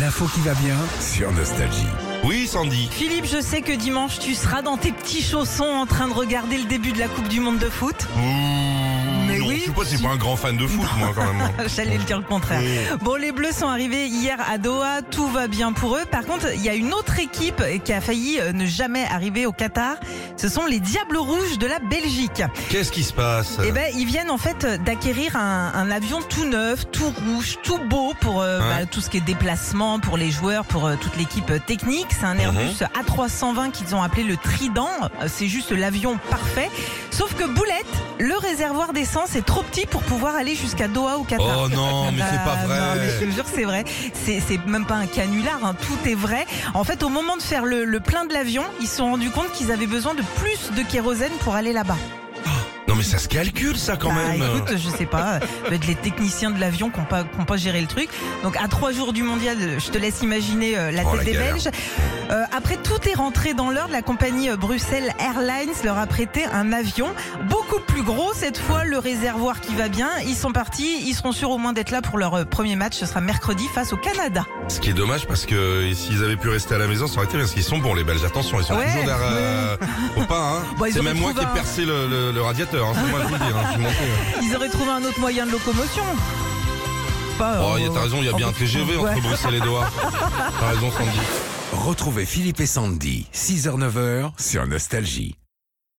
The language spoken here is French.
L'info qui va bien sur Nostalgie. Oui, Sandy. Philippe, je sais que dimanche tu seras dans tes petits chaussons en train de regarder le début de la Coupe du Monde de foot. Non, oui, je sais pas, c'est pas un grand fan de foot, moi, quand même. J'allais le dire le contraire. Bon, les Bleus sont arrivés hier à Doha, tout va bien pour eux. Par contre, il y a une autre équipe qui a failli euh, ne jamais arriver au Qatar. Ce sont les Diables Rouges de la Belgique. Qu'est-ce qui se passe? Eh ben, ils viennent en fait d'acquérir un, un avion tout neuf, tout rouge, tout beau pour euh, bah, tout ce qui est déplacement, pour les joueurs, pour euh, toute l'équipe technique. C'est un Airbus A320 qu'ils ont appelé le Trident. C'est juste l'avion parfait. Sauf que boulette, le réservoir d'essence est trop petit pour pouvoir aller jusqu'à Doha au Qatar. Oh non, mais c'est pas vrai. non, mais je te jure que c'est vrai. C'est c'est même pas un canular, hein, tout est vrai. En fait, au moment de faire le, le plein de l'avion, ils se sont rendus compte qu'ils avaient besoin de plus de kérosène pour aller là-bas. Mais ça se calcule, ça, quand Bah, même. écoute, je sais pas, peut-être les techniciens de l'avion qui n'ont pas, pas géré le truc. Donc à trois jours du mondial, je te laisse imaginer euh, la Oh, tête la des galère. Belges. Euh, après, tout est rentré dans l'ordre. La compagnie euh, Bruxelles Airlines leur a prêté un avion beaucoup plus gros cette fois. Le réservoir qui va bien. Ils sont partis. Ils seront sûrs au moins d'être là pour leur premier match. Ce sera mercredi face au Canada. Ce qui est dommage, parce que s'ils avaient pu rester à la maison, ça aurait été bien, parce qu'ils sont bons, les Belges. Attention, ils sont Ouais, toujours derrière. Faut pas, hein. Bon, ils c'est même moi qui ai percé le, le- le radiateur, hein. C'est moi, je vous le dis, hein. Je suis monté, hein. Ils auraient trouvé un autre moyen de locomotion. Pas, Oh, euh, y a- t'as raison, il y a bien un TGV entre Ouais. Bruxelles et Doha. T'as raison, Sandy. Retrouvez Philippe et Sandy, 6h-9h sur Nostalgie.